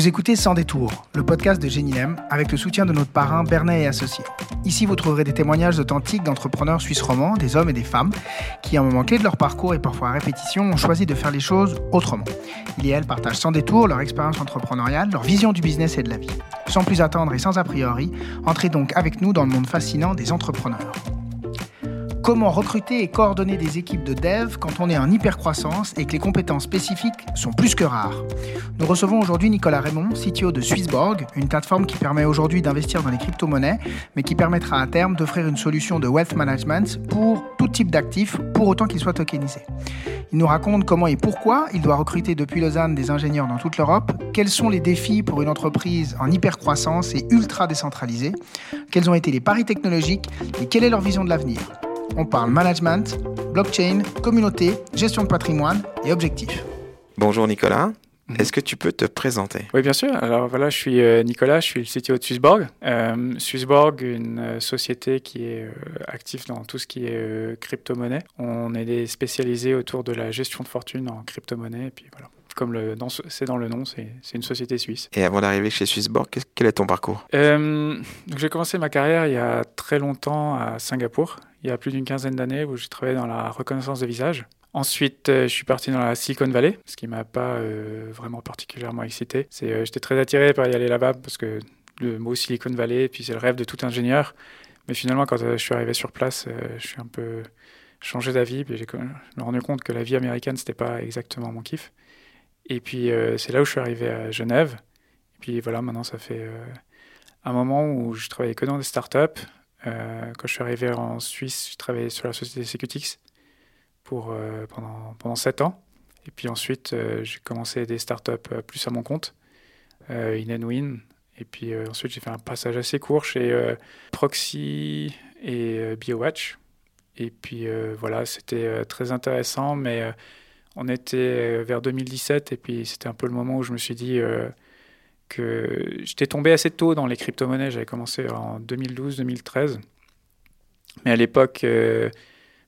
Vous écoutez Sans détour, le podcast de Génilem, avec le soutien de notre parrain Bernet et Associés. Ici, vous trouverez des témoignages authentiques d'entrepreneurs suisses romans, des hommes et des femmes, qui, à un moment clé de leur parcours et parfois à répétition, ont choisi de faire les choses autrement. Ils et elles partagent sans détour leur expérience entrepreneuriale, leur vision du business et de la vie. Sans plus attendre et sans a priori, entrez donc avec nous dans le monde fascinant des entrepreneurs. Comment recruter et coordonner des équipes de dev quand on est en hypercroissance et que les compétences spécifiques sont plus que rares? Nous recevons aujourd'hui Nicolas Raymond, CTO de Swissborg, une plateforme qui permet aujourd'hui d'investir dans les crypto-monnaies, mais qui permettra à terme d'offrir une solution de wealth management pour tout type d'actifs, pour autant qu'ils soient tokenisés. Il nous raconte comment et pourquoi il doit recruter depuis Lausanne des ingénieurs dans toute l'Europe, quels sont les défis pour une entreprise en hypercroissance et ultra décentralisée, quels ont été les paris technologiques et quelle est leur vision de l'avenir. On parle management, blockchain, communauté, gestion de patrimoine et objectifs. Bonjour Nicolas. Mhm. Est-ce que tu peux te présenter? Oui, bien sûr. Alors voilà, je suis euh, Nicolas, je suis le CTO de Swissborg. Euh, Swissborg, une euh, société qui est active dans tout ce qui est crypto-monnaie. On est spécialisé autour de la gestion de fortune en crypto-monnaie. Et puis voilà, comme c'est dans le nom, c'est une société suisse. Et avant d'arriver chez Swissborg, quel est ton parcours? J'ai commencé ma carrière il y a très longtemps à Singapour il y a plus d'une quinzaine d'années où j'ai travaillé dans la reconnaissance de visage. Ensuite, euh, je suis parti dans la Silicon Valley, ce qui m'a pas euh, vraiment particulièrement excité. C'est, euh, j'étais très attiré par y aller là-bas parce que le mot Silicon Valley, puis c'est le rêve de tout ingénieur. Mais finalement, quand je suis arrivé sur place, je suis un peu changé d'avis. Puis j'ai me rendu compte que la vie américaine, c'était pas exactement mon kiff. Et puis c'est là où je suis arrivé à Genève. Et puis voilà, maintenant ça fait un moment où je travaillais que dans des startups. Euh, quand je suis arrivé en Suisse, j'ai travaillé sur la société Secutix pour, euh, pendant, pendant 7 ans. Et puis ensuite, euh, j'ai commencé des startups plus à mon compte, InNWin. Et puis ensuite, j'ai fait un passage assez court chez Proxy et BioWatch. Et puis voilà, c'était très intéressant, mais on était vers 2017 et puis c'était un peu le moment où je me suis dit que j'étais tombé assez tôt dans les crypto-monnaies. J'avais commencé en 2012-2013. Mais à l'époque, euh,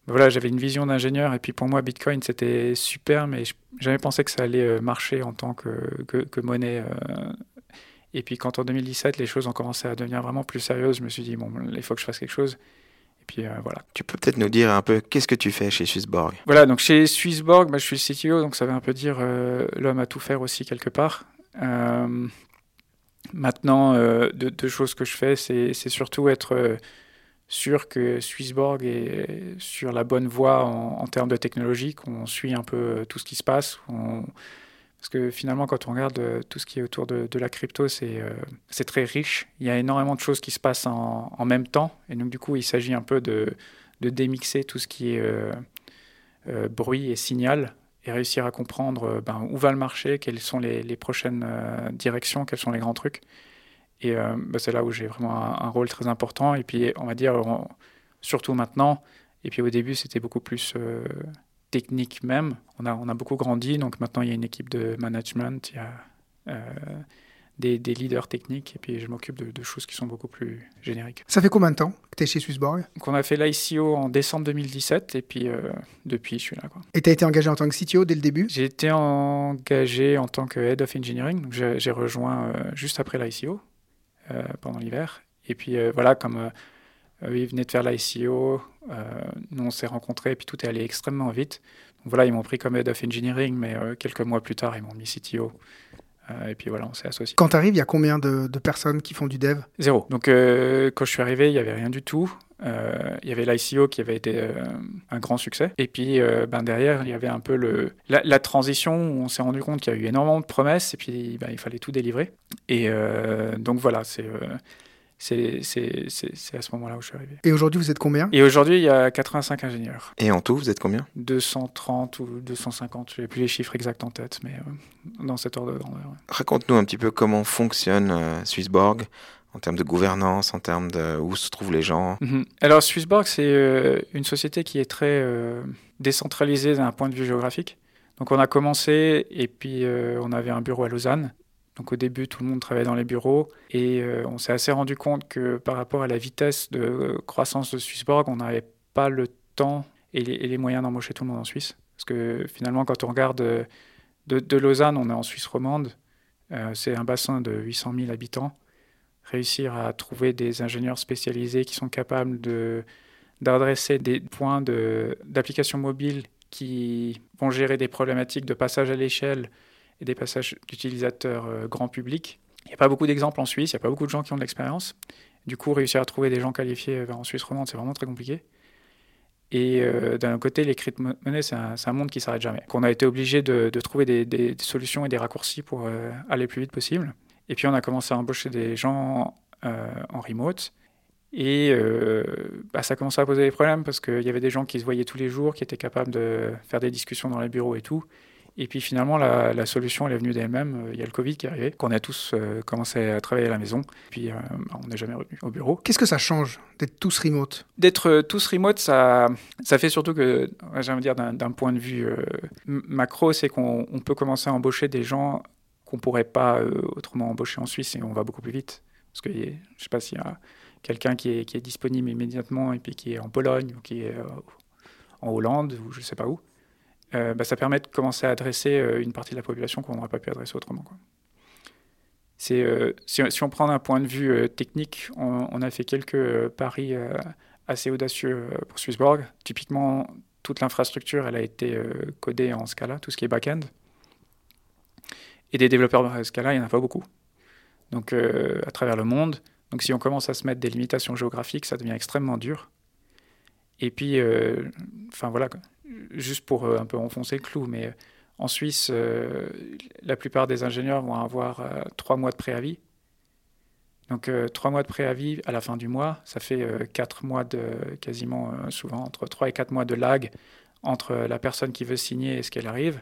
voilà, j'avais une vision d'ingénieur. Et puis pour moi, Bitcoin, c'était super, mais j'avais pensé que ça allait euh, marcher en tant que, monnaie. Euh. Et puis quand en 2017, les choses ont commencé à devenir vraiment plus sérieuses, je me suis dit, bon, il faut que je fasse quelque chose. Et puis voilà. Tu peux peut-être nous dire un peu qu'est-ce que tu fais chez Swissborg? Voilà, donc chez Swissborg, bah, je suis le CTO, donc ça veut un peu dire l'homme à tout faire aussi quelque part. Maintenant, euh, deux, choses que je fais, c'est surtout être euh, sûr que Swissborg est sur la bonne voie en, termes de technologie, qu'on suit un peu euh, tout ce qui se passe. Parce que finalement, quand on regarde tout ce qui est autour de, la crypto, c'est très riche. Il y a énormément de choses qui se passent en, même temps. Et donc, du coup, il s'agit un peu de, démixer tout ce qui est bruit et signal et réussir à comprendre euh, ben, où va le marché, quelles sont les, prochaines euh, directions, quels sont les grands trucs. Et euh, ben, c'est là où j'ai vraiment un, rôle très important. Et puis, on va dire, surtout maintenant, et puis au début, c'était beaucoup plus technique même. On a, on a beaucoup grandi, donc maintenant, il y a une équipe de management, il y a des, leaders techniques et puis je m'occupe de, choses qui sont beaucoup plus génériques. Ça fait combien de temps que tu es chez Swissborg? On a fait l'ICO en décembre 2017 et puis euh, depuis je suis là. Quoi. Et tu as été engagé en tant que CTO dès le début? J'ai été engagé en tant que Head of Engineering, donc j'ai rejoint euh, juste après l'ICO euh, pendant l'hiver. Et puis voilà, comme eux ils venaient de faire l'ICO, nous on s'est rencontrés et puis tout est allé extrêmement vite. Donc voilà, ils m'ont pris comme Head of Engineering, mais quelques mois plus tard ils m'ont mis CTO. Euh, et puis voilà, on s'est associé. Quand tu arrives, il y a combien de, personnes qui font du dev? Zéro. Donc euh, quand je suis arrivé, il n'y avait rien du tout. Euh, il y avait l'ICO qui avait été un grand succès. Et puis ben derrière, il y avait un peu le, la, transition où on s'est rendu compte qu'il y a eu énormément de promesses et puis ben, il fallait tout délivrer. Et donc voilà, c'est c'est à ce moment-là où je suis arrivé. Et aujourd'hui, vous êtes combien? Et aujourd'hui, il y a 85 ingénieurs. Et en tout, vous êtes combien? 230 ou 250, je n'ai plus les chiffres exacts en tête, mais euh, dans cet ordre de grandeur. Raconte-nous un petit peu comment fonctionne euh, Swissborg en termes de gouvernance, en termes de où se trouvent les gens. Mhm. Alors Swissborg, c'est euh, une société qui est très décentralisée d'un point de vue géographique. Donc on a commencé et puis on avait un bureau à Lausanne donc au début, tout le monde travaillait dans les bureaux et euh, on s'est assez rendu compte que par rapport à la vitesse de croissance de Swissborg, on n'avait pas le temps et les, moyens d'embaucher tout le monde en Suisse. Parce que finalement, quand on regarde euh, de, Lausanne, on est en Suisse romande. c'est un bassin de 800 000 habitants. Réussir à trouver des ingénieurs spécialisés qui sont capables de, d'adresser des points d'application mobile qui vont gérer des problématiques de passage à l'échelle et des passages d'utilisateurs euh, grand public. Il n'y a pas beaucoup d'exemples en Suisse, il n'y a pas beaucoup de gens qui ont de l'expérience. Du coup, réussir à trouver des gens qualifiés euh, en Suisse romande, c'est vraiment très compliqué. Et euh, d'un côté, les crypto-monnaies, c'est un, monde qui ne s'arrête jamais. On a été obligé de, trouver des, solutions et des raccourcis pour aller le plus vite possible. Et puis, on a commencé à embaucher des gens en remote. Et bah, ça commençait à poser des problèmes parce qu'il y avait des gens qui se voyaient tous les jours, qui étaient capables de faire des discussions dans les bureaux et tout. Et puis finalement, la, solution, elle est venue d'elle-même. Il y a le Covid qui est arrivé, qu'on a tous euh, commencé à travailler à la maison. Puis euh, bah, on n'est jamais revenu au bureau. Qu'est-ce que ça change d'être tous remote? D'être tous remote, ça, ça fait surtout que, j'aimerais dire d'un point de vue macro, c'est qu'on peut commencer à embaucher des gens qu'on ne pourrait pas autrement embaucher en Suisse et on va beaucoup plus vite. Parce que je ne sais pas s'il y a quelqu'un qui est, qui est, disponible immédiatement et puis qui est en Pologne ou qui est euh, en Hollande ou je ne sais pas où, euh, bah, ça permet de commencer à adresser euh, une partie de la population qu'on n'aurait pas pu adresser autrement. C'est, si, on prend un point de vue technique, on, a fait quelques paris assez audacieux pour Swissborg. Typiquement, toute l'infrastructure, elle a été codée en Scala, tout ce qui est back-end. Et des développeurs Scala, il n'y en a pas beaucoup. Donc, à travers le monde, donc si on commence à se mettre des limitations géographiques, ça devient extrêmement dur. Et puis, euh, enfin voilà, juste pour euh, un peu enfoncer le clou, mais en Suisse, euh, la plupart des ingénieurs vont avoir trois mois de préavis. Donc trois mois de préavis à la fin du mois, ça fait quatre mois de quasiment souvent entre trois et quatre mois de lag entre la personne qui veut signer et ce qu'elle arrive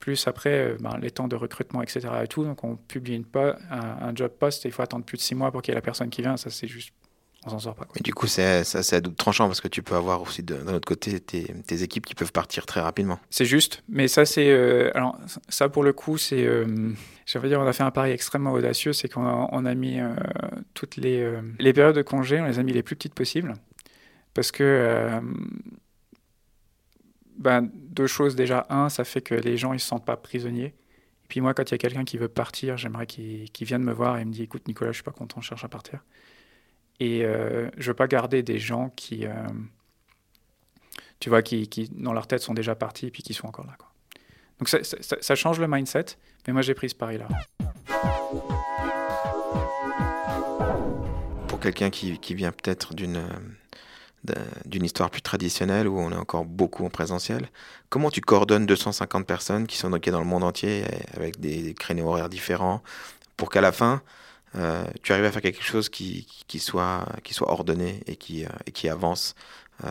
plus après euh, ben, les temps de recrutement, etc. Et tout. Donc on publie une un, job post et il faut attendre plus de six mois pour qu'il y ait la personne qui vient. Ça, c'est juste. On s'en sort pas. du coup, c'est à double tranchant parce que tu peux avoir aussi d'un autre côté tes, tes, équipes qui peuvent partir très rapidement. C'est juste, mais ça, c'est. Euh, alors, ça, pour le coup, c'est. Euh, dire, on a fait un pari extrêmement audacieux c'est qu'on a, on a mis toutes les, les périodes de congé, on les a mis les plus petites possibles. Parce que ben, deux choses. Déjà, un, ça fait que les gens ils se sentent pas prisonniers. Et puis moi, quand il y a quelqu'un qui veut partir, j'aimerais qu'il vienne me voir et me dit écoute, Nicolas, je suis pas content, je cherche à partir. Et euh, je veux pas garder des gens qui, euh, tu vois, qui, dans leur tête sont déjà partis et puis qui sont encore là. Donc ça, change le mindset, mais moi j'ai pris ce pari-là. Pour quelqu'un qui, vient peut-être d'une d'une histoire plus traditionnelle où on est encore beaucoup en présentiel. Comment tu coordonnes 250 personnes qui sont dans le monde entier avec des, créneaux horaires différents pour qu'à la fin, euh, tu arrives à faire quelque chose qui, soit, ordonné et qui, euh, avance euh,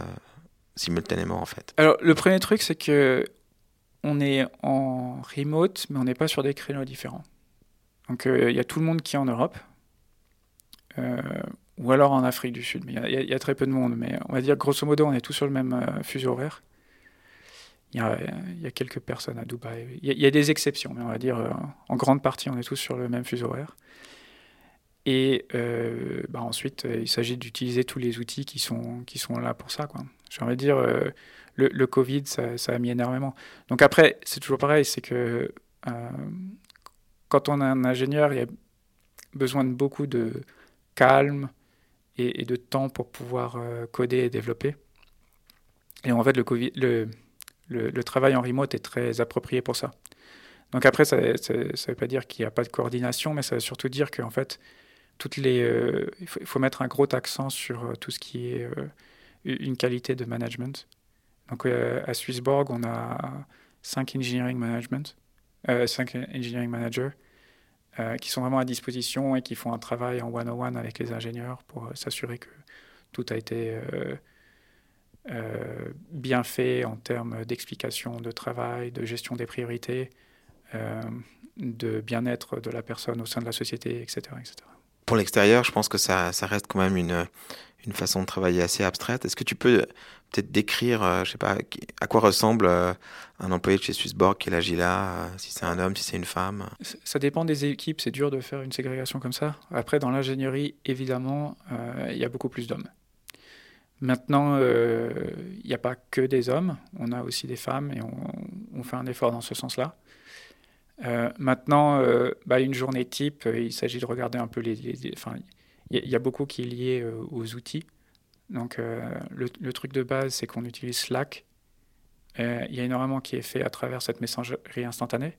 simultanément en fait Alors le premier truc c'est que on est en remote mais on n'est pas sur des créneaux différents. Donc il y a tout le monde qui est en Europe ou alors en Afrique du Sud. Mais il y, a très peu de monde. Mais on va dire, grosso modo, on est tous sur le même fuseau horaire. Il y, a, quelques personnes à Dubaï. Il y, a des exceptions, mais on va dire, en grande partie, on est tous sur le même fuseau horaire. Et euh, bah ensuite, il s'agit d'utiliser tous les outils qui sont, qui sont là pour ça. J'ai envie de dire, le, le, Covid, ça, ça, a mis énormément. Donc après, c'est toujours pareil, c'est que quand on a un ingénieur, il y a besoin de beaucoup de calme, et, de temps pour pouvoir euh, coder et développer. Et en fait, le, COVID, le, le, travail en remote est très approprié pour ça. Donc après, ça ne veut pas dire qu'il n'y a pas de coordination, mais ça veut surtout dire qu'en fait, toutes les, euh, il, faut, mettre un gros accent sur euh, tout ce qui est une qualité de management. Donc à Swissborg, on a cinq engineering management, cinq engineering managers euh, qui sont vraiment à disposition et qui font un travail en one-on-one avec les ingénieurs pour euh, s'assurer que tout a été euh, bien fait en termes d'explication de travail, de gestion des priorités, de bien-être de la personne au sein de la société, etc. etc. Pour l'extérieur, je pense que ça, reste quand même une, façon de travailler assez abstraite. Est-ce que tu peux peut-être décrire, euh, je sais pas, à quoi ressemble euh, un employé de chez Swissborg qui est là, euh, si c'est un homme, si c'est une femme? Ça dépend des équipes, c'est dur de faire une ségrégation comme ça. Après, dans l'ingénierie, évidemment, il y a beaucoup plus d'hommes. Maintenant, il n'y a pas que des hommes, on a aussi des femmes et on, fait un effort dans ce sens-là. Maintenant, bah, une journée type, il s'agit de regarder un peu les. Enfin, il y, a beaucoup qui est lié aux outils. Donc, le, truc de base, c'est qu'on utilise Slack. Il y a énormément qui est fait à travers cette messagerie instantanée.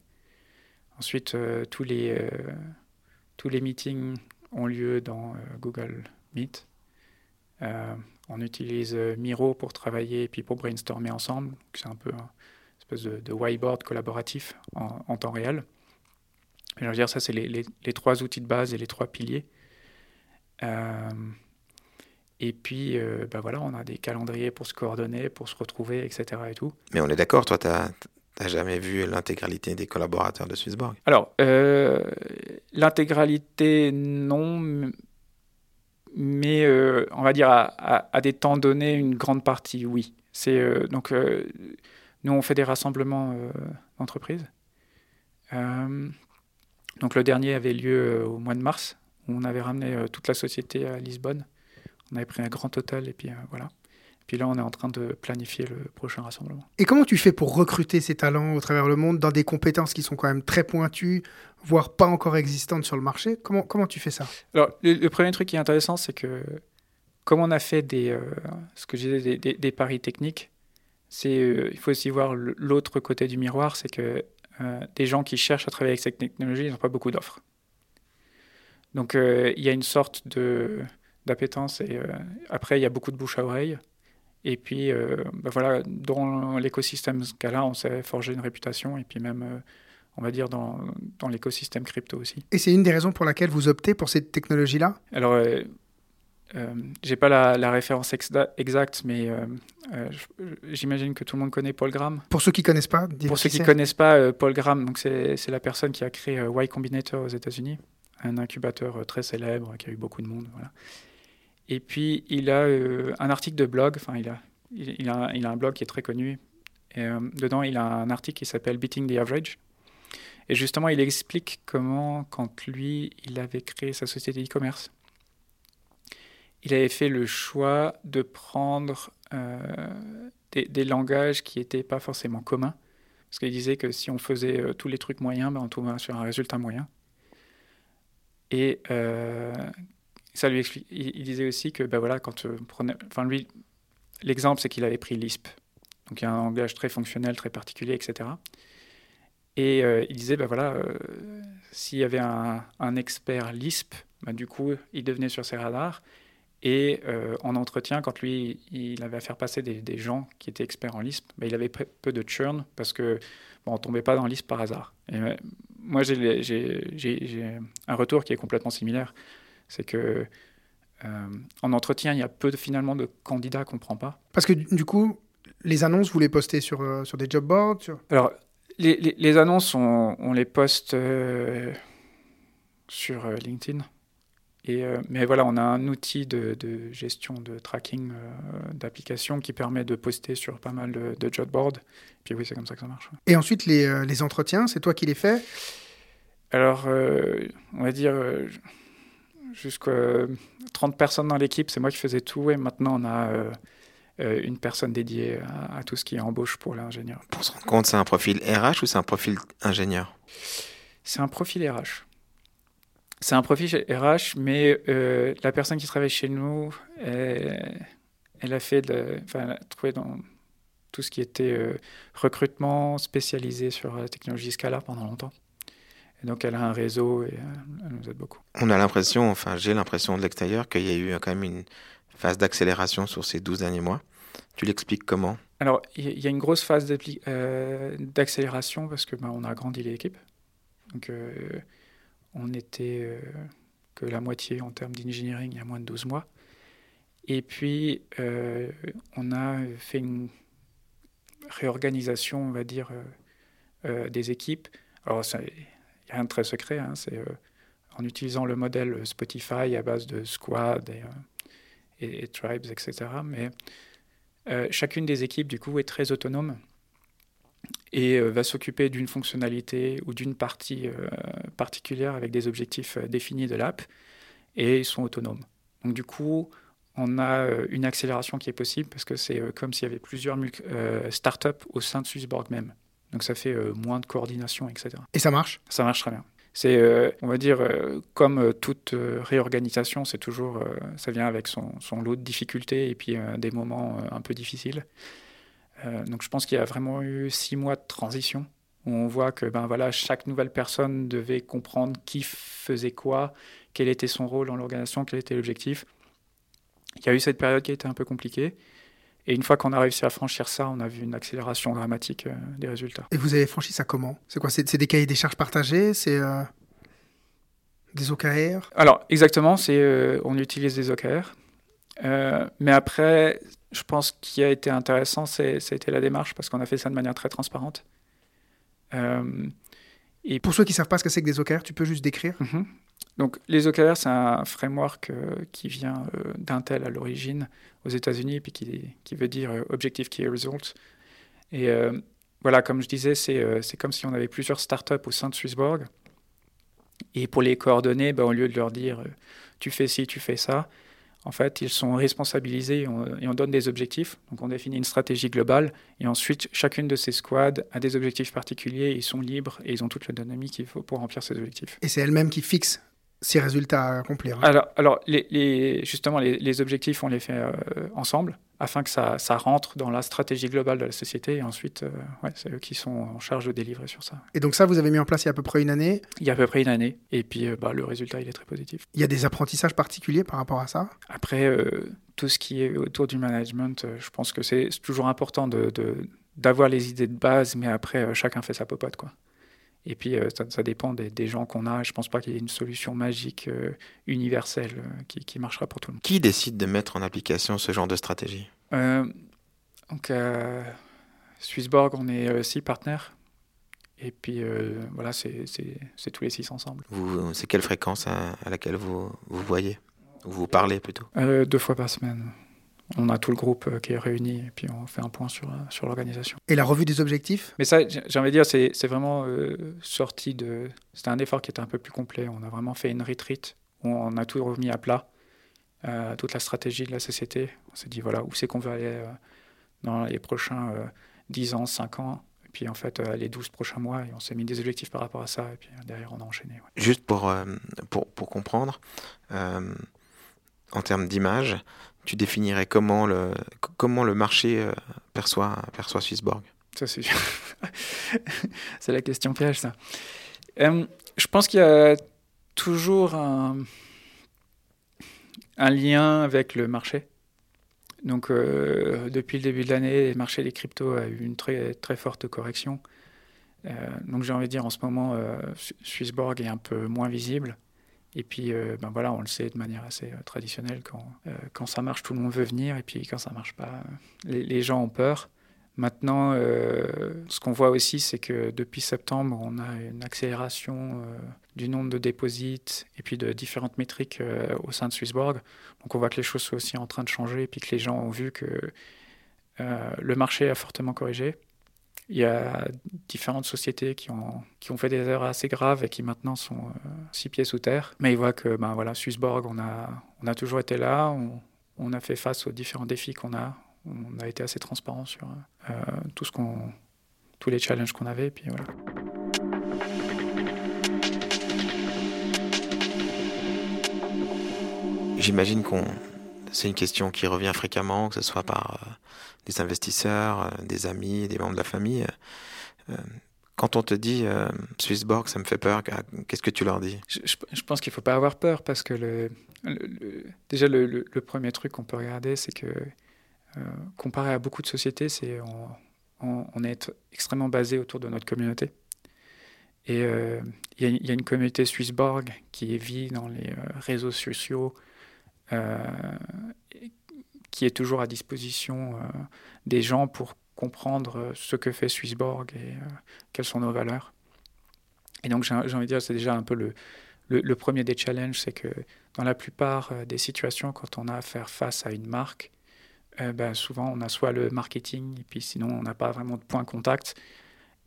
Ensuite, tous les tous les meetings ont lieu dans Google Meet. Euh, on utilise euh, Miro pour travailler et puis pour brainstormer ensemble. C'est un peu espèce de, whiteboard collaboratif en, temps réel. je veux dire, ça, c'est les, trois outils de base et les trois piliers. Euh, et puis, bah voilà, on a des calendriers pour se coordonner, pour se retrouver, etc. Et tout. Mais on est d'accord, toi, tu n'as jamais vu l'intégralité des collaborateurs de Swissborg Alors, l'intégralité, non mais euh, on va dire à, des temps donnés, une grande partie, oui. C'est euh, donc euh, nous on fait des rassemblements d'entreprises. donc le dernier avait lieu au mois de mars, où on avait ramené toute la société à Lisbonne. On avait pris un grand hôtel et puis voilà. Puis là, on est en train de planifier le prochain rassemblement. Et comment tu fais pour recruter ces talents au travers le monde dans des compétences qui sont quand même très pointues, voire pas encore existantes sur le marché? Comment, comment tu fais ça? Alors, le, premier truc qui est intéressant, c'est que comme on a fait des, euh, ce que je disais, des, paris techniques, euh, il faut aussi voir l'autre côté du miroir, c'est que euh, des gens qui cherchent à travailler avec cette technologie, ils n'ont pas beaucoup d'offres. Donc, il y a une sorte de d'appétence et après, il y a beaucoup de bouche à oreille. Et puis, euh, bah voilà, dans l'écosystème Scala, on s'est forgé une réputation, et puis même, euh, on va dire, dans, dans l'écosystème crypto aussi. Et c'est une des raisons pour laquelle vous optez pour cette technologie-là? Alors, euh, euh j'ai pas la, la référence exacte, mais j'imagine que tout le monde connaît Paul Graham. Pour ceux qui connaissent pas, pour ceux qui connaissent pas, Paul Graham, donc c'est la personne qui a créé Y Combinator aux États-Unis, un incubateur très célèbre qui a eu beaucoup de monde. Voilà. Et puis, il a euh, un article de blog, enfin, il a, il, a, il a un blog qui est très connu. Et, euh, dedans, il a un article qui s'appelle Beating the Average. Et justement, il explique comment, quand lui, il avait créé sa société e-commerce, il avait fait le choix de prendre euh, des, langages qui n'étaient pas forcément communs. Parce qu'il disait que si on faisait tous les trucs moyens, ben on tombait sur un résultat moyen. Et ça lui explique. Il, disait aussi que, ben voilà, quand euh, prenait, enfin lui, l'exemple c'est qu'il avait pris Lisp, donc il y a un langage très fonctionnel, très particulier, etc. Et euh, il disait, ben voilà, euh, s'il y avait un, un expert Lisp, ben du coup, il devenait sur ses radars. Et en entretien, quand lui, il avait à faire passer des, des gens qui étaient experts en Lisp, ben, il avait peu de churn parce que bon, on tombait pas dans Lisp par hasard. Et, moi, j'ai un retour qui est complètement similaire. C'est que euh, en entretien, il y a peu de, finalement de candidats qu'on ne prend pas. Parce que du coup, les annonces, vous les postez sur, euh, sur des job boards Alors, les, les, annonces, on, les poste euh, sur LinkedIn. Et, mais voilà, on a un outil de, de gestion de tracking d'applications qui permet de poster sur pas mal de, de job boards. Puis oui, c'est comme ça que ça marche. Et ensuite, les, les entretiens, c'est toi qui les fais? Alors, on va dire jusqu'à 30 personnes dans l'équipe, c'est moi qui faisais tout et maintenant on a euh, euh, une personne dédiée à, tout ce qui est embauche pour l'ingénieur. Pour se rendre compte, c'est un profil RH ou c'est un profil ingénieur? C'est un profil RH. C'est un profil RH, mais euh, la personne qui travaille chez nous, elle, a fait, de, enfin, elle a trouvé dans tout ce qui était recrutement spécialisé sur la technologie Scala pendant longtemps. Et donc elle a un réseau et euh, elle nous aide beaucoup. On a l'impression, enfin j'ai l'impression de l'extérieur qu'il y a eu quand même une phase d'accélération sur ces 12 derniers mois. Tu l'expliques comment? Alors il y a une grosse phase euh, d'accélération parce que ben, on a agrandi l'équipe. Donc euh, on était que la moitié en termes d'engineering il y a moins de 12 mois. Et puis on a fait une réorganisation, on va dire, des équipes. Alors ça, rien de très secret. Hein, c'est euh, en utilisant le modèle Spotify à base de squad et, euh, tribes, etc. Mais euh, chacune des équipes, du coup, est très autonome et va s'occuper d'une fonctionnalité ou d'une partie particulière avec des objectifs définis de l'app et ils sont autonomes. Donc du coup, on a une accélération qui est possible parce que c'est comme s'il y avait plusieurs startups au sein de Swissborg même. Donc ça fait moins de coordination, etc. Et ça marche? Ça marche très bien. C'est, on va dire, comme toute réorganisation, c'est toujours, ça vient avec son, son, lot de difficultés et puis des moments un peu difficiles. Donc je pense qu'il y a vraiment eu six mois de transition où on voit que ben voilà, chaque nouvelle personne devait comprendre qui faisait quoi, quel était son rôle dans l'organisation, quel était l'objectif. Il y a eu cette période qui a été un peu compliquée. Et une fois qu'on a réussi à franchir ça, on a vu une accélération dramatique euh, des résultats. Et vous avez franchi ça comment? C'est quoi? C'est des cahiers des charges partagés? C'est euh, des OKR Alors, exactement, c'est euh, on utilise des OKR. mais après, je pense qu'il a été intéressant, c'était la démarche, parce qu'on a fait ça de manière très transparente. et pour ceux qui ne savent pas ce que c'est que des OKR, tu peux juste décrire? Mhm. Donc, les OKR, c'est un framework euh, qui vient euh, d'Intel à l'origine aux États-Unis, puis qui, qui, veut dire euh, Objective Key Results. Et voilà, comme je disais, c'est comme si on avait plusieurs startups au sein de Swissborg. Et pour les coordonner, ben, au lieu de leur dire tu fais ci, tu fais ça, en fait, ils sont responsabilisés et on, donne des objectifs. Donc, on définit une stratégie globale et ensuite, chacune de ces squads a des objectifs particuliers. Ils sont libres et ils ont toute l'autonomie qu'il faut pour remplir ces objectifs. Et c'est elle-même qui fixe ces résultats à accomplir hein. Alors, alors les, justement, les, objectifs, on les fait euh, ensemble afin que ça, ça, rentre dans la stratégie globale de la société. Et ensuite, euh, ouais, c'est eux qui sont en charge de délivrer sur ça. Et donc ça, vous avez mis en place il y a à peu près une année? Il y a à peu près une année. Et puis, euh, bah, le résultat, il est très positif. Il y a des apprentissages particuliers par rapport à ça? Après, tout ce qui est autour du management, je pense que c'est toujours important de, d'avoir les idées de base, mais après, chacun fait sa popote, quoi. Et puis, euh, ça, dépend des, gens qu'on a. Je ne pense pas qu'il y ait une solution magique, euh, universelle, euh, qui, marchera pour tout le monde. Qui décide de mettre en application ce genre de stratégie? Donc, Swissborg, on est six partenaires. Et puis, voilà, c'est tous les six ensemble. C'est quelle fréquence à, laquelle vous, vous voyez? Ou vous parlez plutôt? Deux fois par semaine on a tout le groupe euh, qui est réuni et puis on fait un point sur, euh, sur l'organisation. Et la revue des objectifs? Mais ça, j'ai envie de dire, c'est, vraiment euh, sorti de. C'était un effort qui était un peu plus complet. On a vraiment fait une retreat où on a tout remis à plat, toute la stratégie de la société. On s'est dit, voilà, où c'est qu'on veut aller dans les prochains 10 ans, 5 ans. Et puis en fait, les 12 prochains mois, et on s'est mis des objectifs par rapport à ça. Et puis derrière, on a enchaîné. Juste pour, pour, pour, comprendre, en termes d'image, tu définirais comment le, comment le marché euh, perçoit, perçoit Swissborg? Ça, c'est, c'est la question piège, ça. Euh, je pense qu'il y a toujours un, un lien avec le marché. Donc, euh, depuis le début de l'année, le marché des cryptos a eu une très, très forte correction. donc, j'ai envie de dire, en ce moment, Swissborg est un peu moins visible. Et puis, euh, ben voilà, on le sait de manière assez euh, traditionnelle, quand, euh, quand ça marche, tout le monde veut venir, et puis quand ça marche pas, les, gens ont peur. Maintenant, ce qu'on voit aussi, c'est que depuis septembre, on a une accélération du nombre de déposits et puis de différentes métriques au sein de Swissborg. Donc on voit que les choses sont aussi en train de changer, et puis que les gens ont vu que le marché a fortement corrigé. Il y a différentes sociétés qui ont, qui ont fait des erreurs assez graves et qui maintenant sont euh, six pieds sous terre. Mais ils voient que ben, voilà, Swissborg, on a, on a toujours été là, on, a fait face aux différents défis qu'on a, on a été assez transparent sur euh, tout ce qu'on, tous les challenges qu'on avait. Puis voilà. J'imagine qu'on c'est une question qui revient fréquemment, que ce soit par euh, des investisseurs, euh, des amis, des membres de la famille. Euh, quand on te dit Swissborg, ça me fait peur, qu'est-ce que tu leur dis? Je, pense qu'il ne faut pas avoir peur parce que déjà le, premier truc qu'on peut regarder, c'est que comparé à beaucoup de sociétés, c'est on, est extrêmement basé autour de notre communauté. Et il y, a une communauté Swissborg qui vit dans les réseaux sociaux, qui est toujours à disposition euh, des gens pour comprendre euh, ce que fait Swissborg et quelles sont nos valeurs. Et donc j'ai envie de dire, c'est déjà un peu le, le, premier des challenges, c'est que dans la plupart des situations, quand on a à faire face à une marque, ben, souvent on a soit le marketing, et puis sinon on n'a pas vraiment de point contact.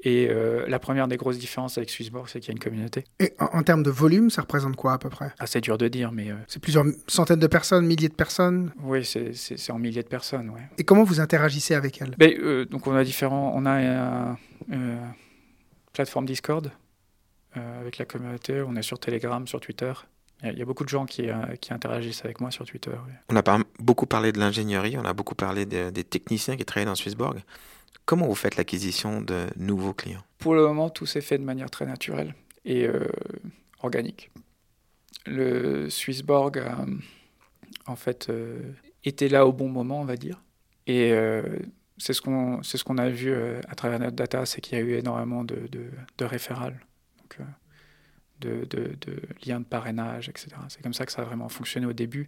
Et euh, la première des grosses différences avec Swissborg, c'est qu'il y a une communauté. Et en, en termes de volume, ça représente quoi à peu près? Ah, c'est dur de dire, mais euh, C'est plusieurs centaines de personnes, milliers de personnes? Oui, c'est- c'est c'est en milliers de personnes. Ouais. Et comment vous interagissez avec elles? Mais, euh, donc on a différents, on a un- une plateforme Discord euh, avec la communauté, on est sur Telegram, sur Twitter. Il y a- beaucoup de gens qui, qui interagissent avec moi sur Twitter. oui. On a par- beaucoup parlé de l'ingénierie, on a beaucoup parlé de- des techniciens qui travaillent dans Swissborg. Comment vous faites l'acquisition de nouveaux clients? Pour le moment, tout s'est fait de manière très naturelle et euh, organique. Le Swissborg a en fait euh, été là au bon moment, on va dire. Et euh, c'est ce qu'on ce qu'on a vu euh, à travers notre data, c'est qu'il y a eu énormément de, de, de référals, donc, de, de, liens de parrainage, etc. C'est comme ça que ça a vraiment fonctionné au début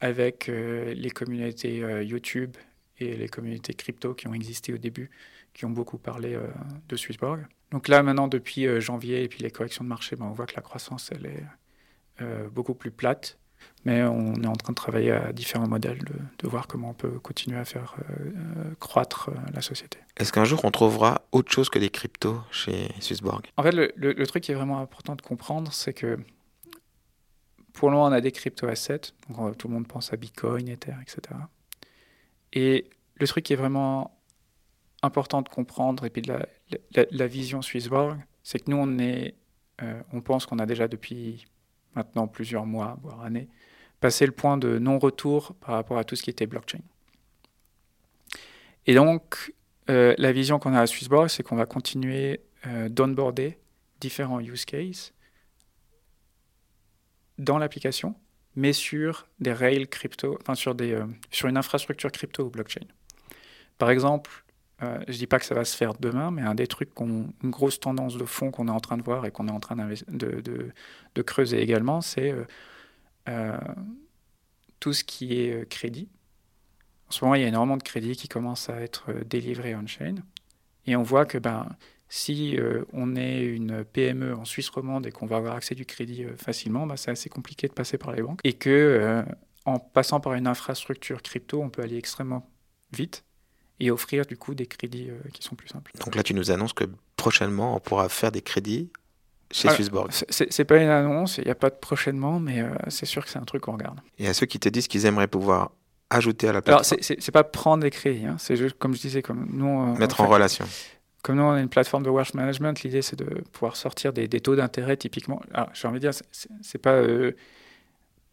avec les communautés YouTube et les communautés crypto qui ont existé au début, qui ont beaucoup parlé euh, de Swissborg. Donc là, maintenant, depuis euh, janvier et puis les corrections de marché, ben, on voit que la croissance, elle est euh, beaucoup plus plate. Mais on est en train de travailler à différents modèles, de, de voir comment on peut continuer à faire croître la société. Est-ce qu'un jour on trouvera autre chose que des cryptos chez Swissborg? En fait, le, le- le truc qui est vraiment important de comprendre, c'est que pour le moment, on a des crypto-assets. Tout le monde pense à Bitcoin, Ether, etc. Et le truc qui est vraiment important de comprendre, et puis la, vision Swissborg, c'est que nous, euh, on pense qu'on a déjà depuis maintenant plusieurs mois, voire années, passé le point de non-retour par rapport à tout ce qui était blockchain. Et donc, euh, la vision qu'on a à Swissborg, c'est qu'on va continuer euh, d'onboarder différents use cases dans l'application, mais sur des rails crypto, enfin sur, des, euh, sur une infrastructure crypto ou blockchain. Par exemple, euh, je dis pas que ça va se faire demain, mais un des trucs, une grosse tendance de fond qu'on est en train de voir et qu'on est en train de, creuser également, c'est euh, tout ce qui est crédit. En ce moment, il y a énormément de crédits qui commencent à être délivrés on-chain. Et on voit que ben, si euh, on est une PME en Suisse romande et qu'on va avoir accès du crédit euh, facilement, ben, c'est assez compliqué de passer par les banques. Et que euh, en passant par une infrastructure crypto, on peut aller extrêmement vite et offrir du coup des crédits qui sont plus simples. Donc là, tu nous annonces que prochainement, on pourra faire des crédits chez Ah, Swissborg. C'est- pas une annonce, il n'y a pas de prochainement, mais c'est sûr que c'est un truc qu'on regarde. Et à ceux qui te disent qu'ils aimeraient pouvoir ajouter à la Alors, plateforme, c'est- c'est pas prendre des crédits, hein, c'est juste, comme je disais, comme nous, on- mettre on en relation. Comme nous, on est une plateforme de wealth management, l'idée c'est de pouvoir sortir des, taux d'intérêt typiquement. Alors, j'ai envie de dire, c'est- pas euh,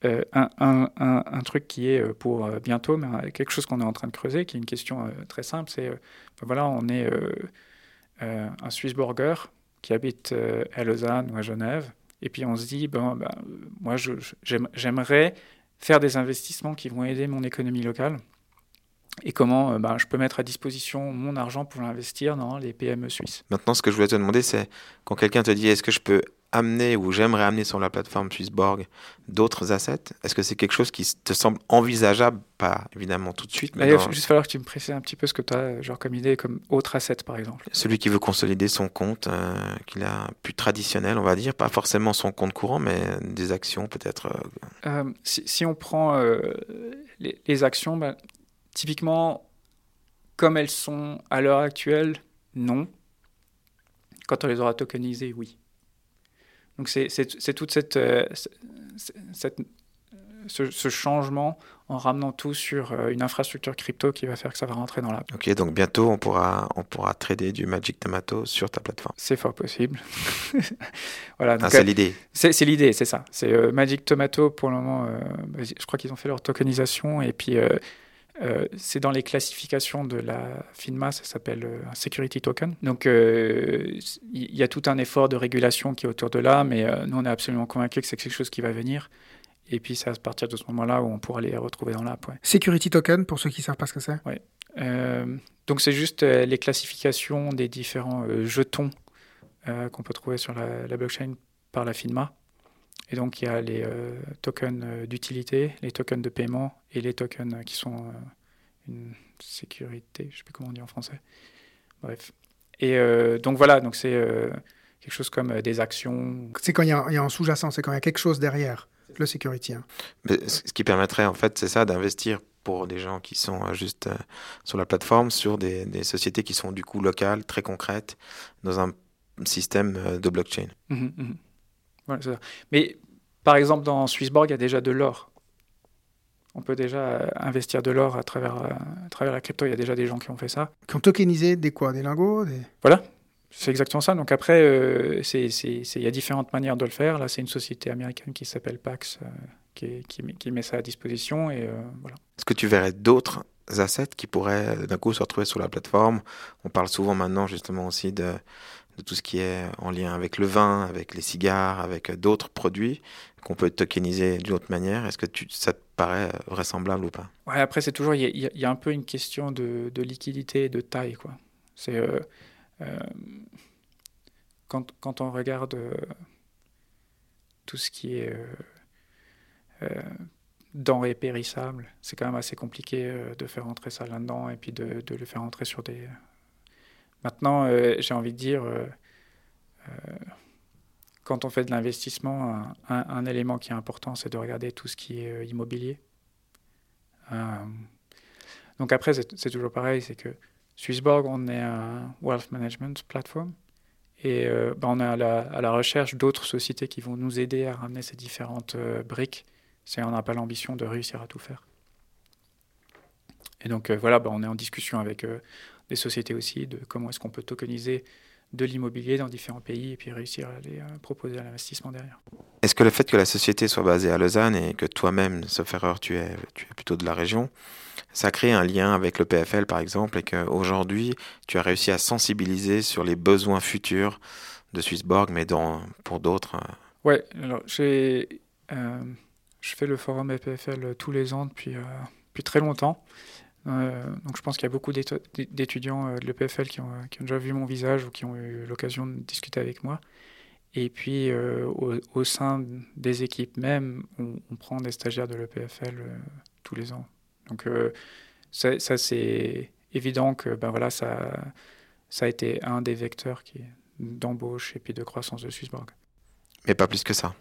euh, un, un- un- truc qui est euh, pour bientôt, mais quelque chose qu'on est en train de creuser, qui est une question très simple. C'est, ben voilà, on est un Swissborger qui habite à Lausanne ou à Genève, et puis on se dit, ben, ben, moi, j'aimerais faire des investissements qui vont aider mon économie locale et comment euh, ben, je peux mettre à disposition mon argent pour l'investir dans les PME suisses. Maintenant, ce que je voulais te demander, c'est quand quelqu'un te dit est-ce que je peux amener ou j'aimerais amener sur la plateforme Swissborg d'autres assets, est-ce que c'est quelque chose qui te semble envisageable? Pas évidemment tout de suite, mais il va juste falloir que tu me précises un petit peu ce que tu as genre comme idée, comme autre asset par exemple. celui qui veut consolider son compte, euh, qu'il a plus traditionnel, on va dire, pas forcément son compte courant, mais des actions peut-être. euh, Euh, si, si on prend les, les actions, ben, typiquement, comme elles sont à l'heure actuelle, non. Quand on les aura tokenisées, oui. Donc c'est toute cette, euh, cette- ce, ce changement en ramenant tout sur euh, une infrastructure crypto qui va faire que ça va rentrer dans l'app. Ok, donc bientôt on pourra, on pourra trader du Magic Tomato sur ta plateforme. C'est fort possible. voilà, Ah, c'est euh, l'idée. C'est l'idée, c'est ça. C'est euh, Magic Tomato pour le moment. je crois qu'ils ont fait leur tokenisation et puis euh, c'est dans les classifications de la FINMA, ça s'appelle euh, un security token. Donc euh, il y a tout un effort de régulation qui est autour de là, mais nous on est absolument convaincus que c'est quelque chose qui va venir. Et puis c'est à partir de ce moment-là où on pourra les retrouver dans l'app. ouais. Security token, pour ceux qui ne savent pas ce que c'est. Euh, donc c'est juste les classifications des différents jetons qu'on peut trouver sur la, la blockchain par la FINMA. Et donc il y a les euh, tokens euh, d'utilité, les tokens de paiement et les tokens euh, qui sont euh, une sécurité, je ne sais plus comment on dit en français. Bref. Et euh, donc voilà, donc c'est euh, quelque chose comme euh, des actions. C'est quand il y, a il y a un sous-jacent, c'est quand il y a quelque chose derrière le security. hein. Mais ce ce qui permettrait en fait, c'est ça, d'investir pour des gens qui sont juste sur la plateforme, sur des, des, sociétés qui sont du coup locales, très concrètes, dans un système de blockchain. Mmh mmh. Ça. Mais par exemple, dans Swissborg, il y a déjà de l'or. On peut déjà investir de l'or à travers, à travers la crypto. Il y a déjà des gens qui ont fait ça. Qui ont tokenisé des quoi? Des lingots des... Voilà, c'est exactement ça. Donc après, euh, il y a différentes manières de le faire. Là, c'est une société américaine qui s'appelle Pax euh, qui, qui, met ça à disposition. Et euh, voilà. Est-ce que tu verrais d'autres assets qui pourraient d'un coup se retrouver sur la plateforme? On parle souvent maintenant justement aussi de, de, tout ce qui est en lien avec le vin, avec les cigares, avec d'autres produits qu'on peut tokeniser d'une autre manière. Est-ce que ça te paraît vraisemblable ou pas? Ouais, après, c'est toujours, il y, y, a un peu une question de, liquidité et de taille. quoi. C'est euh, quand, on regarde euh, tout ce qui est euh, denrées périssables, c'est quand même assez compliqué de faire rentrer ça là-dedans et puis de, le faire rentrer sur des. Maintenant, j'ai envie de dire, quand on fait de l'investissement, un, élément qui est important, c'est de regarder tout ce qui est immobilier. donc après, c'est toujours pareil, c'est que Swissborg, on est un wealth management platform. Et euh, bah, on est à la, recherche d'autres sociétés qui vont nous aider à ramener ces différentes euh, briques. C'est, on n'a pas l'ambition de réussir à tout faire. Et donc euh, voilà, bah, on est en discussion avec des sociétés aussi de comment est-ce qu'on peut tokeniser de l'immobilier dans différents pays et puis réussir à les proposer à l'investissement derrière. Est-ce que le fait que la société soit basée à Lausanne et que toi-même, sauf erreur, tu es, tu es plutôt de la région, ça crée un lien avec le PFL par exemple et qu'aujourd'hui tu as réussi à sensibiliser sur les besoins futurs de Swissborg, mais dans, pour d'autres. Euh, ouais, alors j'ai, euh, je fais le forum PFL tous les ans depuis, euh, depuis très longtemps. Donc je pense qu'il y a beaucoup d'étudiants de l'EPFL qui ont, qui ont déjà vu mon visage ou qui ont eu l'occasion de discuter avec moi. Et puis au, sein des équipes même, on, prend des stagiaires de l'EPFL tous les ans. Donc euh, ça, c'est évident que ben voilà, ça, a été un des vecteurs d'embauche et puis de croissance de Swissborg. Mais pas plus que ça.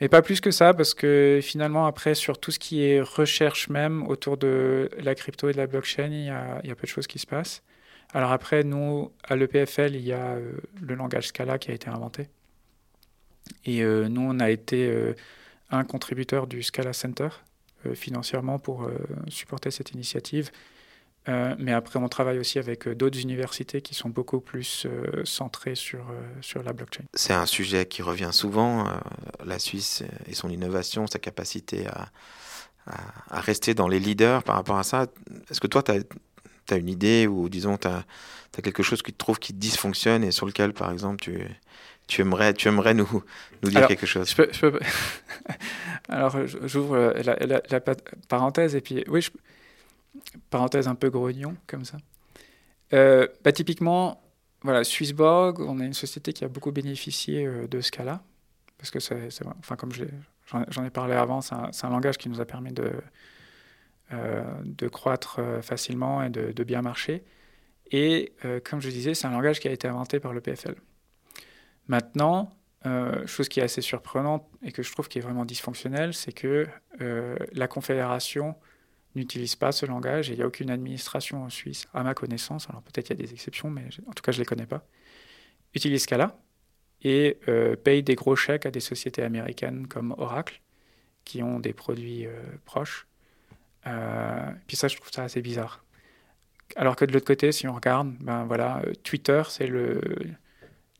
Mais pas plus que ça, parce que finalement, après, sur tout ce qui est recherche même autour de la crypto et de la blockchain, il y a, peu de choses qui se passent. Alors après, nous, à l'EPFL, il y a euh, le langage Scala qui a été inventé. Et euh, nous, on a été un contributeur du Scala Center, euh, financièrement pour euh, supporter cette initiative. Euh, mais après, on travaille aussi avec d'autres universités qui sont beaucoup plus centrées sur, sur la blockchain. C'est un sujet qui revient souvent, la Suisse et son innovation, sa capacité à, à, rester dans les leaders par rapport à ça. Est-ce que toi, tu as, as, une idée ou disons, tu as, as, quelque chose qui te trouve qui dysfonctionne et sur lequel, par exemple, tu, tu aimerais, tu aimerais nous, nous dire quelque chose? je peux, Alors, j'ouvre la, la, parenthèse et puis, oui, parenthèse un peu grognon, comme ça. Euh, bah, typiquement, voilà, Swissborg, on est une société qui a beaucoup bénéficié euh, de Scala, parce que c'est, enfin, comme j'en ai parlé avant, c'est un, langage qui nous a permis de, euh, de croître facilement et de, bien marcher. Et comme je disais, c'est un langage qui a été inventé par le PFL. Maintenant, chose qui est assez surprenante et que je trouve qui est vraiment dysfonctionnelle, c'est que la Confédération n'utilise pas ce langage et il n'y a aucune administration en Suisse, à ma connaissance, alors peut-être il y a des exceptions, mais en tout cas je ne les connais pas, utilise Scala et euh, paye des gros chèques à des sociétés américaines comme Oracle, qui ont des produits proches. puis ça, je trouve ça assez bizarre. Alors que de l'autre côté, si on regarde, ben voilà, Twitter, c'est le,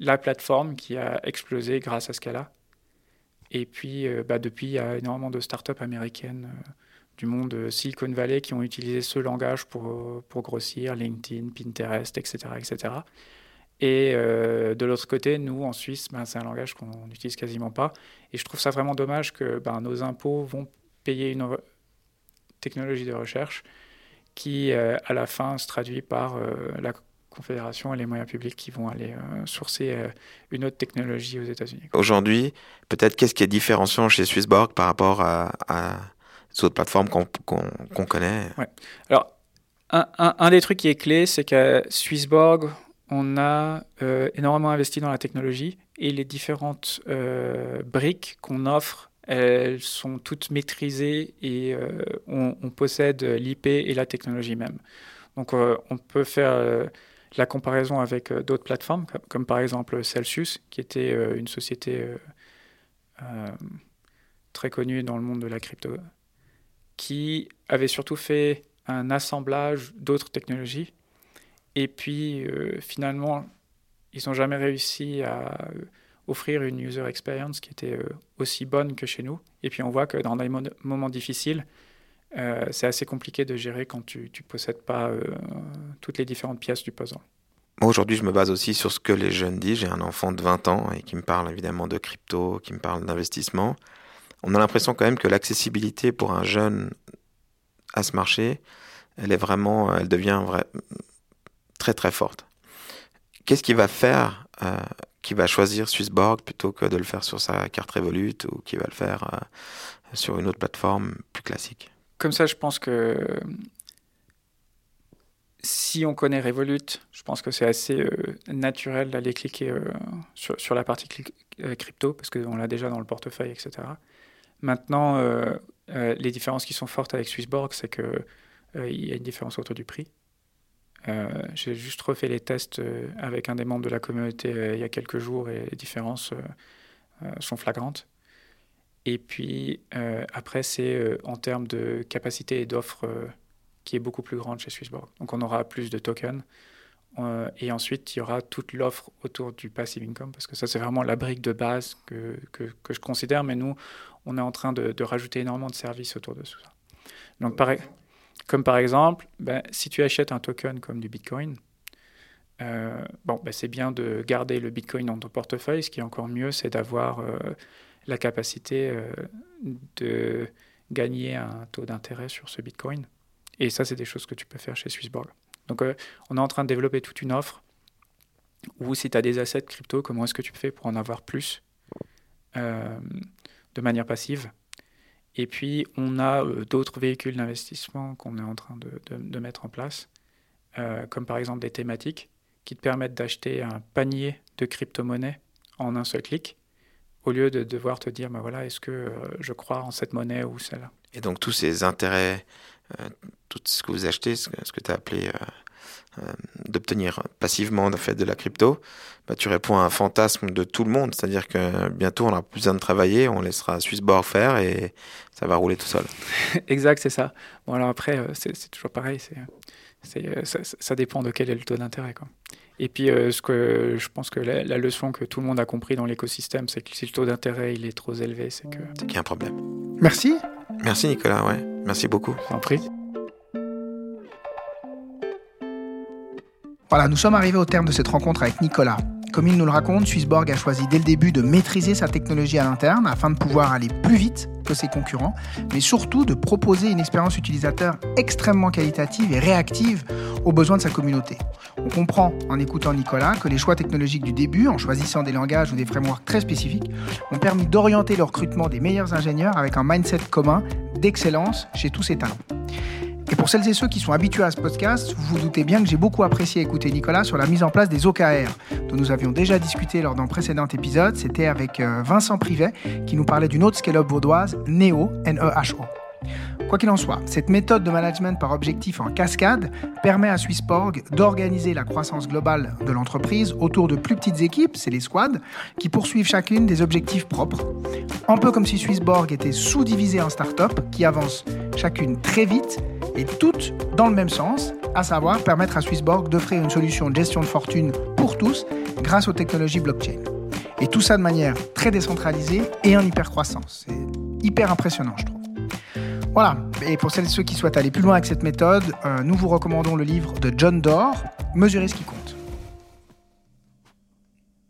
la plateforme qui a explosé grâce à Scala. Et puis, euh, bah, depuis, il y a énormément de startups américaines euh, du monde Silicon Valley qui ont utilisé ce langage pour, pour grossir, LinkedIn, Pinterest, etc. etc. Et euh, de l'autre côté, nous, en Suisse, ben, c'est un langage qu'on n'utilise quasiment pas. Et je trouve ça vraiment dommage que ben, nos impôts vont payer une technologie de recherche qui, à la fin, se traduit par la confédération et les moyens publics qui vont aller euh, sourcer euh, une autre technologie aux États-Unis. Aujourd'hui, peut-être qu'est-ce qui est différenciant chez Swissborg par rapport à ces autres plateformes qu'on connaît ouais. Alors, un, un, des trucs qui est clé, c'est qu'à Swissborg, on a euh, énormément investi dans la technologie et les différentes briques qu'on offre elles sont toutes maîtrisées et on, possède l'IP et la technologie même. Donc on peut faire la comparaison avec d'autres plateformes, comme, par exemple Celsius, qui était une société très connue dans le monde de la crypto, qui avait surtout fait un assemblage d'autres technologies. Et puis finalement, ils n'ont jamais réussi à offrir une user experience qui était euh, aussi bonne que chez nous. Et puis on voit que dans des moments difficiles, euh, c'est assez compliqué de gérer quand tu ne possèdes pas euh, toutes les différentes pièces du puzzle. Moi, aujourd'hui, je me base aussi sur ce que les jeunes disent. J'ai un enfant de 20 ans et qui me parle évidemment de crypto, qui me parle d'investissement. On a l'impression quand même que l'accessibilité pour un jeune à ce marché, elle est vraiment, elle devient très très forte. Qu'est-ce qui va faire qui va choisir Swissborg plutôt que de le faire sur sa carte Revolut ou qui va le faire euh, sur une autre plateforme plus classique? Comme ça, je pense que si on connaît Revolut, je pense que c'est assez euh, naturel d'aller cliquer euh, sur, la partie crypto parce qu'on l'a déjà dans le portefeuille, etc. Maintenant, les différences qui sont fortes avec Swissborg, c'est qu'il il y a une différence autour du prix. Euh, j'ai juste refait les tests euh, avec un des membres de la communauté euh, il y a quelques jours et les différences sont flagrantes. Et puis après, c'est en termes de capacité et d'offres qui est beaucoup plus grande chez Swissborg. Donc on aura plus de tokens. et ensuite, il y aura toute l'offre autour du passive income, parce que ça, c'est vraiment la brique de base que, que, que, je considère. Mais nous, on est en train de, de rajouter énormément de services autour de tout ça. Donc, pareil. Comme par exemple, ben, si tu achètes un token comme du Bitcoin, euh, bon, ben, c'est bien de garder le Bitcoin dans ton portefeuille. Ce qui est encore mieux, c'est d'avoir euh, la capacité euh, de gagner un taux d'intérêt sur ce Bitcoin. Et ça, c'est des choses que tu peux faire chez Swissborg. Donc, on est en train de développer toute une offre où si tu as des assets crypto, comment est-ce que tu fais pour en avoir plus? De manière passive et puis, on a euh, d'autres véhicules d'investissement qu'on est en train de, de, mettre en place, euh, comme par exemple des thématiques qui te permettent d'acheter un panier de crypto-monnaies en un seul clic, au lieu de devoir te dire, bah voilà, est-ce que euh, je crois en cette monnaie ou celle-là? Et donc, tous ces intérêts, tout ce que vous achetez, ce que, tu as appelé d'obtenir passivement de fait de la crypto, bah, tu réponds à un fantasme de tout le monde. C'est-à-dire que bientôt, on n'aura plus besoin de travailler, on laissera Swissborg faire et ça va rouler tout seul. exact, c'est ça. Bon, alors après, euh, c'est toujours pareil. C'est, euh, ça, ça, dépend de quel est le taux d'intérêt. Quoi. Et puis, ce que je pense que la, leçon que tout le monde a compris dans l'écosystème, c'est que si le taux d'intérêt il est trop élevé, c'est que. C'est qu'il y a un problème. Merci. Merci Nicolas, ouais. Merci beaucoup. En prie. Voilà, nous sommes arrivés au terme de cette rencontre avec Nicolas. Comme il nous le raconte, Swissborg a choisi dès le début de maîtriser sa technologie à l'interne afin de pouvoir aller plus vite que ses concurrents, mais surtout de proposer une expérience utilisateur extrêmement qualitative et réactive aux besoins de sa communauté. On comprend en écoutant Nicolas que les choix technologiques du début, en choisissant des langages ou des frameworks très spécifiques, ont permis d'orienter le recrutement des meilleurs ingénieurs avec un mindset commun d'excellence chez tous ces talents. Et pour celles et ceux qui sont habitués à ce podcast, vous vous doutez bien que j'ai beaucoup apprécié écouter Nicolas sur la mise en place des OKR, dont nous avions déjà discuté lors d'un précédent épisode. C'était avec euh, Vincent Privet, qui nous parlait d'une autre scale-up vaudoise, NEO, N-E-H-O. Quoi qu'il en soit, cette méthode de management par objectif en cascade permet à Swissborg d'organiser la croissance globale de l'entreprise autour de plus petites équipes, c'est les squads, qui poursuivent chacune des objectifs propres. Un peu comme si Swissborg était sous-divisé en start-up qui avancent chacune très vite et toutes dans le même sens, à savoir permettre à Swissborg d'offrir une solution de gestion de fortune pour tous grâce aux technologies blockchain. Et tout ça de manière très décentralisée et en hyper croissance. C'est hyper impressionnant, je trouve. Voilà, et pour celles et ceux qui souhaitent aller plus loin avec cette méthode, euh, nous vous recommandons le livre de John Doerr, Mesurer ce qui compte.